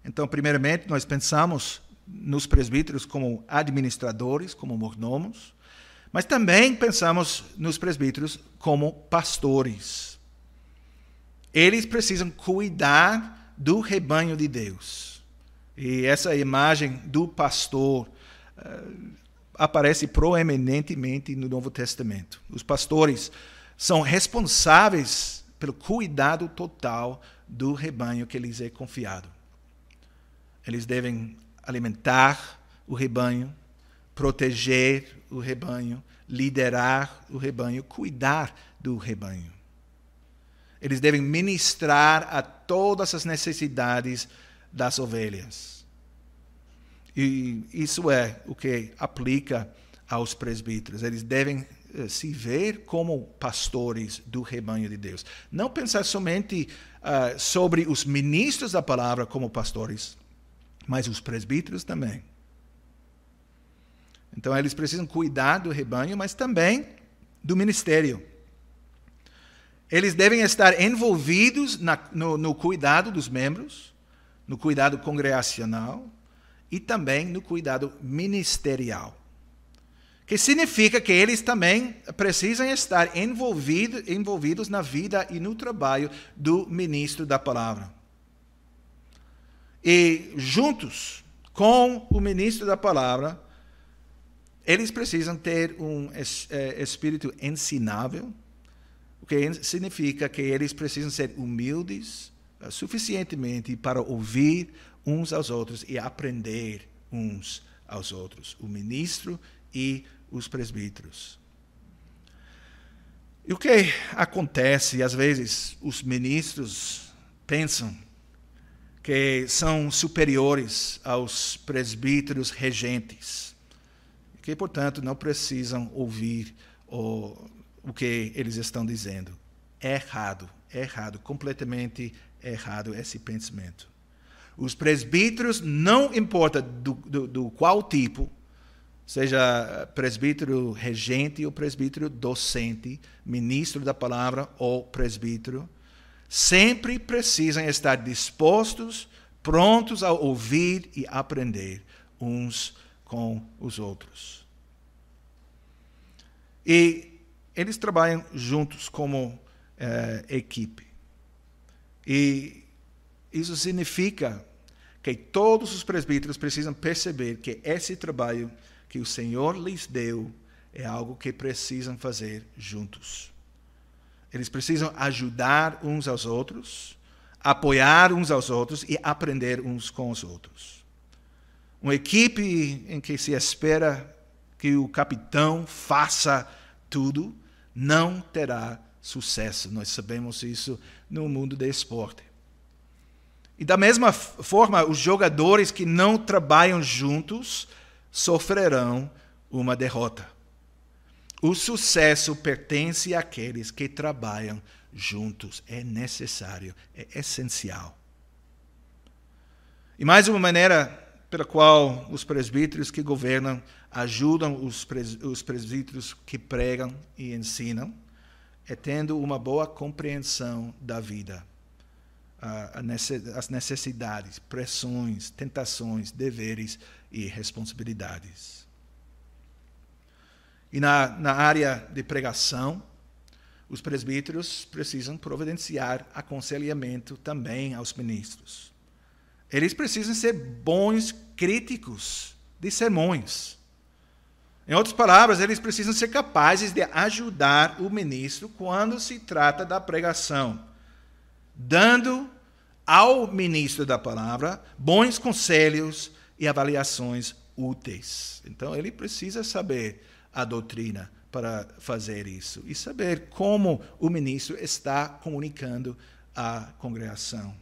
Então, primeiramente, nós pensamos nos presbíteros como administradores, como mordomos, mas também pensamos nos presbíteros como pastores. Eles precisam cuidar do rebanho de Deus. E essa imagem do pastor uh, aparece proeminentemente no Novo Testamento. Os pastores são responsáveis pelo cuidado total do rebanho que lhes é confiado. Eles devem alimentar o rebanho, proteger o rebanho, liderar o rebanho, cuidar do rebanho. Eles devem ministrar a todas as necessidades das ovelhas. E isso é o que aplica aos presbíteros. Eles devem eh, se ver como pastores do rebanho de Deus. Não pensar somente uh, sobre os ministros da palavra como pastores, mas os presbíteros também. Então, eles precisam cuidar do rebanho, mas também do ministério. Eles devem estar envolvidos na, no, no cuidado dos membros, no cuidado congregacional e também no cuidado ministerial. Que significa que eles também precisam estar envolvido, envolvidos na vida e no trabalho do ministro da palavra. E juntos com o ministro da palavra, eles precisam ter um é, espírito ensinável, o que significa que eles precisam ser humildes suficientemente para ouvir uns aos outros e aprender uns aos outros, o ministro e os presbíteros. E o que acontece, às vezes, os ministros pensam que são superiores aos presbíteros regentes, que, portanto, não precisam ouvir o, o que eles estão dizendo. É errado, é errado, completamente errado esse pensamento. Os presbíteros, não importa do, do, do qual tipo, seja presbítero regente ou presbítero docente, ministro da palavra ou presbítero, sempre precisam estar dispostos, prontos a ouvir e aprender uns com os outros. E eles trabalham juntos como é, equipe. E isso significa que todos os presbíteros precisam perceber que esse trabalho que o Senhor lhes deu é algo que precisam fazer juntos. Eles precisam ajudar uns aos outros, apoiar uns aos outros e aprender uns com os outros. Uma equipe em que se espera que o capitão faça tudo não terá sucesso. Nós sabemos isso no mundo do esporte. E da mesma forma, os jogadores que não trabalham juntos sofrerão uma derrota. O sucesso pertence àqueles que trabalham juntos. É necessário, é essencial. E mais uma maneira pela qual os presbíteros que governam ajudam os, pres os presbíteros que pregam e ensinam é tendo uma boa compreensão da vida, as necessidades, pressões, tentações, deveres e responsabilidades. E na, na área de pregação, os presbíteros precisam providenciar aconselhamento também aos ministros. Eles precisam ser bons críticos de sermões. Em outras palavras, eles precisam ser capazes de ajudar o ministro quando se trata da pregação, dando ao ministro da palavra bons conselhos e avaliações úteis. Então, ele precisa saber a doutrina para fazer isso e saber como o ministro está comunicando à congregação.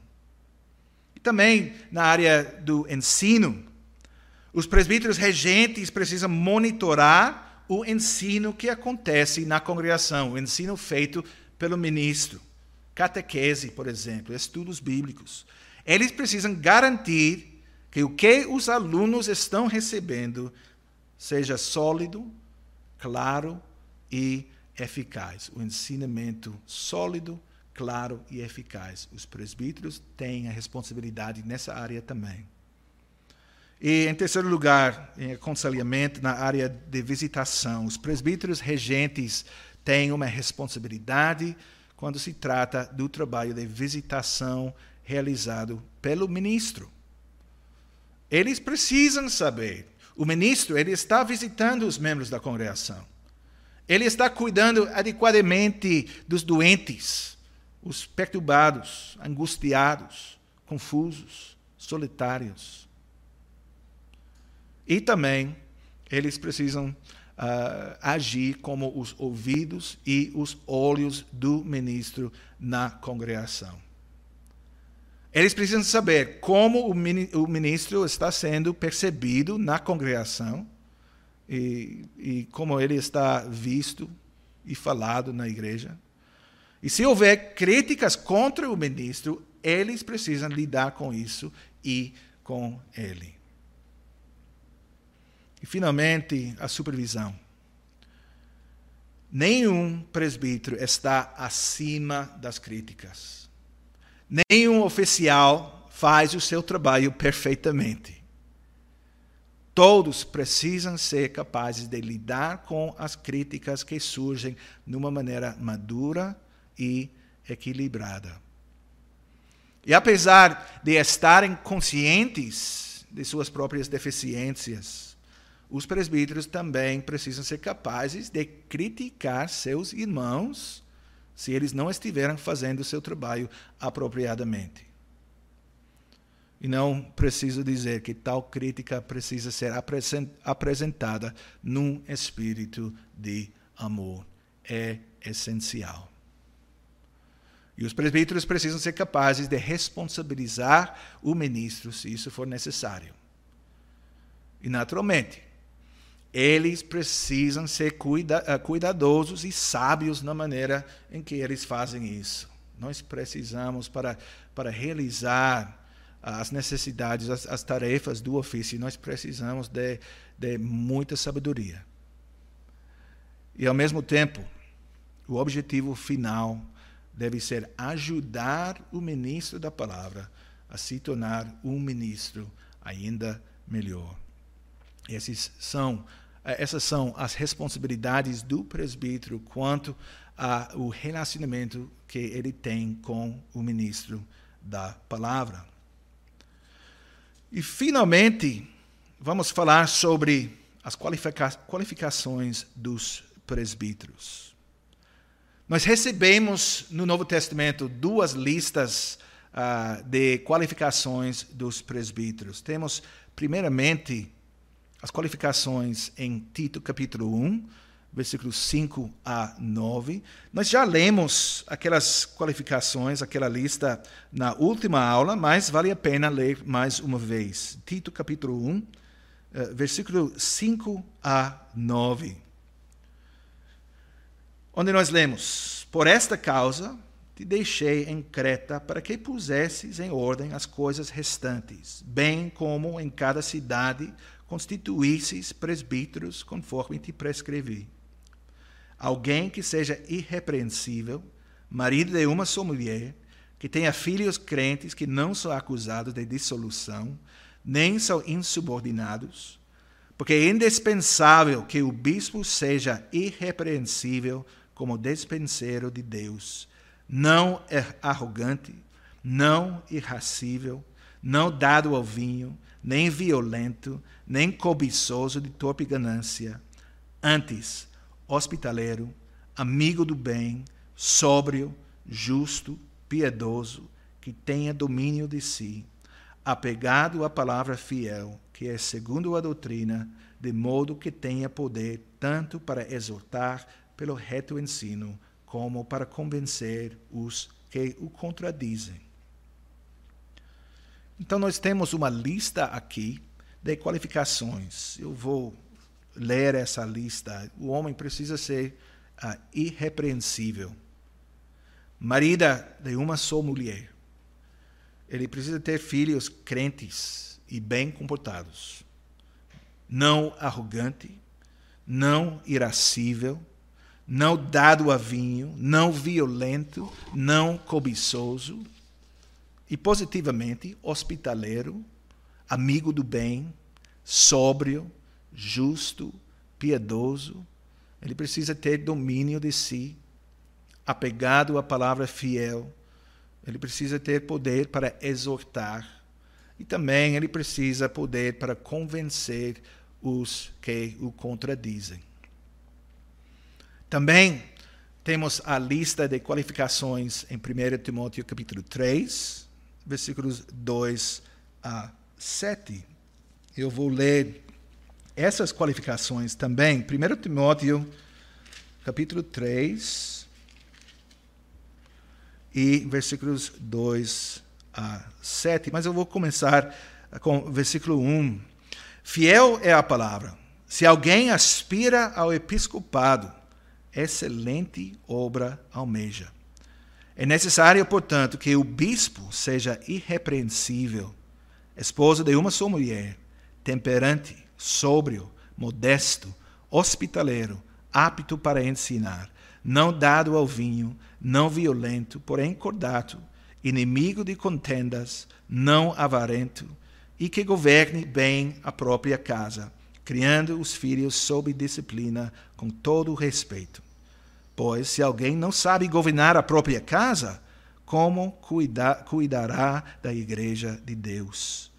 E também na área do ensino, os presbíteros regentes precisam monitorar o ensino que acontece na congregação, o ensino feito pelo ministro. Catequese, por exemplo, estudos bíblicos. Eles precisam garantir que o que os alunos estão recebendo seja sólido, claro e eficaz. O ensinamento sólido, claro e eficaz. Os presbíteros têm a responsabilidade nessa área também. E, em terceiro lugar, em aconselhamento na área de visitação. Os presbíteros regentes têm uma responsabilidade quando se trata do trabalho de visitação realizado pelo ministro. Eles precisam saber. O ministro ele está visitando os membros da congregação. Ele está cuidando adequadamente dos doentes, os perturbados, angustiados, confusos, solitários. E também eles precisam uh, agir como os ouvidos e os olhos do ministro na congregação. Eles precisam saber como o ministro está sendo percebido na congregação e, e como ele está visto e falado na igreja. E se houver críticas contra o ministro, eles precisam lidar com isso e com ele. E, finalmente, a supervisão. Nenhum presbítero está acima das críticas. Nenhum oficial faz o seu trabalho perfeitamente. Todos precisam ser capazes de lidar com as críticas que surgem de uma maneira madura e equilibrada. E apesar de estarem conscientes de suas próprias deficiências, os presbíteros também precisam ser capazes de criticar seus irmãos se eles não estiverem fazendo o seu trabalho apropriadamente. E não preciso dizer que tal crítica precisa ser apresentada num espírito de amor. É essencial. E os presbíteros precisam ser capazes de responsabilizar o ministro se isso for necessário. E, naturalmente, eles precisam ser cuida eh, cuidadosos e sábios na maneira em que eles fazem isso. Nós precisamos, para, para realizar as necessidades, as, as tarefas do ofício, nós precisamos de, de muita sabedoria. E, ao mesmo tempo, o objetivo final deve ser ajudar o ministro da palavra a se tornar um ministro ainda melhor. Esses são essas são as responsabilidades do presbítero quanto ao relacionamento que ele tem com o ministro da palavra. E, finalmente, vamos falar sobre as qualifica qualificações dos presbíteros. Nós recebemos no Novo Testamento duas listas uh, de qualificações dos presbíteros. Temos, primeiramente, as qualificações em Tito capítulo 1, versículos 5 a 9. Nós já lemos aquelas qualificações, aquela lista na última aula, mas vale a pena ler mais uma vez. Tito capítulo 1, eh, versículo 5 a 9. Onde nós lemos: Por esta causa te deixei em Creta para que pusesses em ordem as coisas restantes, bem como em cada cidade constituísseis presbíteros conforme te prescrevi. Alguém que seja irrepreensível, marido de uma só mulher, que tenha filhos crentes que não são acusados de dissolução, nem são insubordinados, porque é indispensável que o bispo seja irrepreensível como despenseiro de Deus, não arrogante, não irracível, não dado ao vinho, nem violento, nem cobiçoso de torpe ganância, antes hospitaleiro, amigo do bem, sóbrio, justo, piedoso, que tenha domínio de si, apegado à palavra fiel, que é segundo a doutrina, de modo que tenha poder tanto para exortar pelo reto ensino, como para convencer os que o contradizem. Então, nós temos uma lista aqui de qualificações. Eu vou ler essa lista. O homem precisa ser uh, irrepreensível. Marida de uma só mulher. Ele precisa ter filhos crentes e bem comportados. Não arrogante, não irascível, não dado a vinho, não violento, não cobiçoso e positivamente hospitaleiro, amigo do bem, sóbrio, justo, piedoso. Ele precisa ter domínio de si, apegado à palavra fiel. Ele precisa ter poder para exortar. E também ele precisa poder para convencer os que o contradizem. Também temos a lista de qualificações em 1 Timóteo capítulo 3, versículos 2 a 7. Eu vou ler essas qualificações também. 1 Timóteo capítulo 3 e versículos 2 a 7. Mas eu vou começar com o versículo 1. Fiel é a palavra. Se alguém aspira ao episcopado, excelente obra almeja. É necessário, portanto, que o bispo seja irrepreensível, esposo de uma só mulher, temperante, sóbrio, modesto, hospitaleiro, apto para ensinar, não dado ao vinho, não violento, porém cordato, inimigo de contendas, não avarento, e que governe bem a própria casa, criando os filhos sob disciplina, com todo respeito. Pois se alguém não sabe governar a própria casa, como cuida, cuidará da igreja de Deus?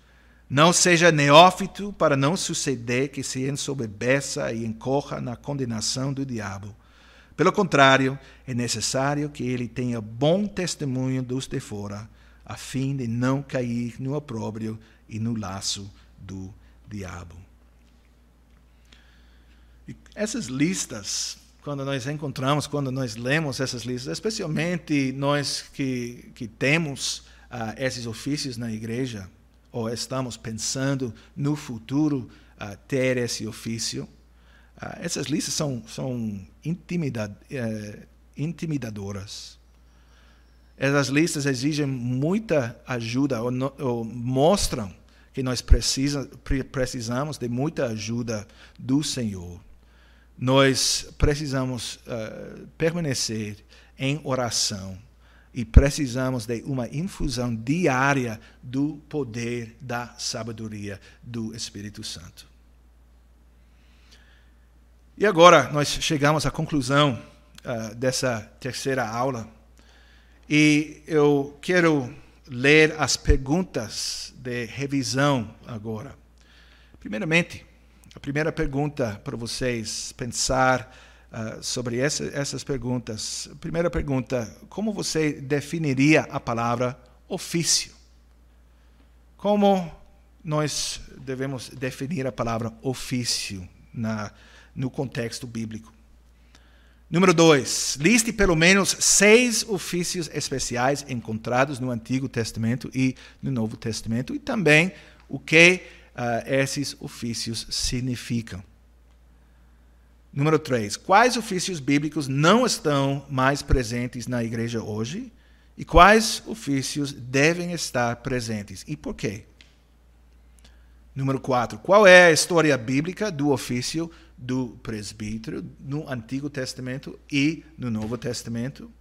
Não seja neófito para não suceder que se ensoberbeça e incorra na condenação do diabo. Pelo contrário, é necessário que ele tenha bom testemunho dos de fora, a fim de não cair no opróbrio e no laço do diabo. E essas listas quando nós encontramos, quando nós lemos essas listas, especialmente nós que, que temos uh, esses ofícios na igreja, ou estamos pensando no futuro uh, ter esse ofício, uh, essas listas são, são intimida, uh, intimidadoras. Essas listas exigem muita ajuda, ou, no, ou mostram que nós precisa, precisamos de muita ajuda do Senhor nós precisamos uh, permanecer em oração e precisamos de uma infusão diária do poder da sabedoria do Espírito Santo. E agora nós chegamos à conclusão uh, dessa terceira aula e eu quero ler as perguntas de revisão agora. Primeiramente, a primeira pergunta para vocês pensar uh, sobre essa, essas perguntas. Primeira pergunta: como você definiria a palavra ofício? Como nós devemos definir a palavra ofício na, no contexto bíblico? Número dois, liste pelo menos seis ofícios especiais encontrados no Antigo Testamento e no Novo Testamento, e também o que esses ofícios significam. Número 3. Quais ofícios bíblicos não estão mais presentes na igreja hoje? E quais ofícios devem estar presentes? E por quê? Número 4. Qual é a história bíblica do ofício do presbítero no Antigo Testamento e no Novo Testamento?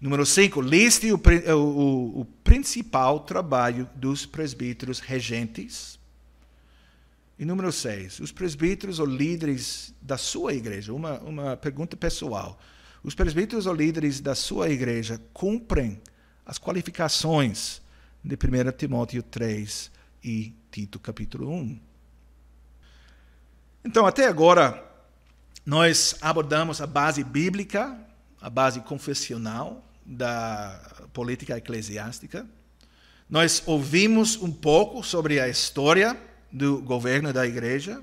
Número 5, liste o, o, o, principal trabalho dos presbíteros regentes. E número seis, os presbíteros ou líderes da sua igreja, uma, uma pergunta pessoal. Os presbíteros ou líderes da sua igreja cumprem as qualificações de 1 Timóteo 3 e Tito capítulo 1. Então, até agora, nós abordamos a base bíblica, a base confessional da política eclesiástica. Nós ouvimos um pouco sobre a história do governo da igreja.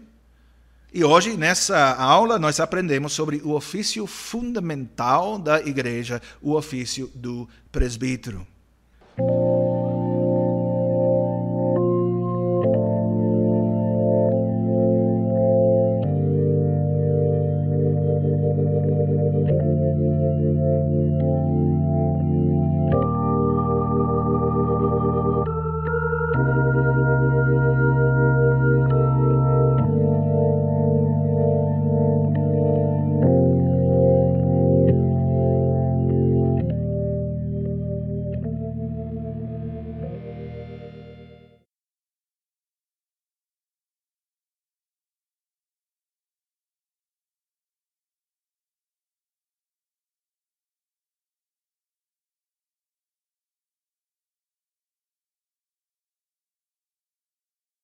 E hoje, nessa aula, nós aprendemos sobre o ofício fundamental da igreja, o ofício do presbítero.